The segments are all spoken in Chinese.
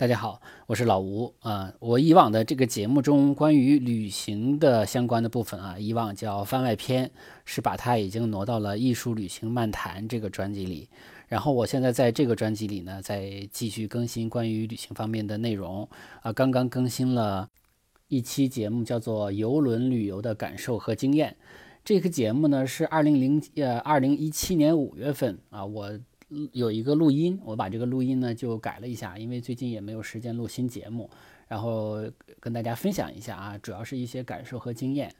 大家好，我是老吴啊。我以往的这个节目中关于旅行的相关的部分啊，以往叫番外篇，是把它已经挪到了艺术旅行漫谈这个专辑里。然后我现在在这个专辑里呢，在继续更新关于旅行方面的内容啊。刚刚更新了一期节目，叫做游轮旅游的感受和经验。这个节目呢是二零零呃二零一七年五月份啊，我。有一个录音，我把这个录音呢就改了一下，因为最近也没有时间录新节目，然后跟大家分享一下啊，主要是一些感受和经验。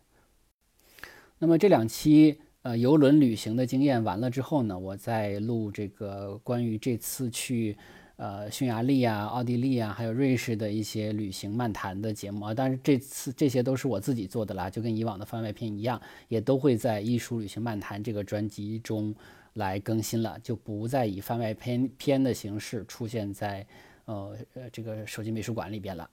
那么这两期呃游轮旅行的经验完了之后呢，我再录这个关于这次去呃匈牙利啊、奥地利啊，还有瑞士的一些旅行漫谈的节目啊。但是这次这些都是我自己做的啦，就跟以往的番外篇一样，也都会在艺术旅行漫谈这个专辑中。来更新了，就不再以番外篇篇的形式出现在呃呃这个手机美术馆里边了。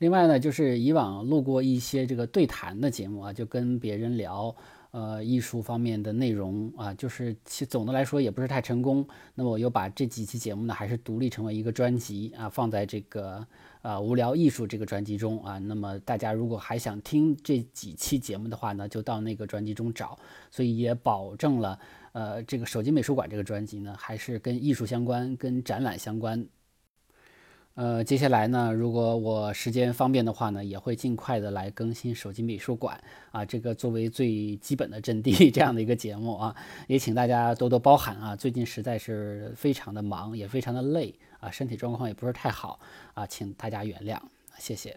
另外呢，就是以往录过一些这个对谈的节目啊，就跟别人聊呃艺术方面的内容啊，就是其总的来说也不是太成功。那么我又把这几期节目呢，还是独立成为一个专辑啊，放在这个呃无聊艺术这个专辑中啊。那么大家如果还想听这几期节目的话呢，就到那个专辑中找。所以也保证了。呃，这个手机美术馆这个专辑呢，还是跟艺术相关、跟展览相关。呃，接下来呢，如果我时间方便的话呢，也会尽快的来更新手机美术馆啊，这个作为最基本的阵地 这样的一个节目啊，也请大家多多包涵啊。最近实在是非常的忙，也非常的累啊，身体状况也不是太好啊，请大家原谅，谢谢。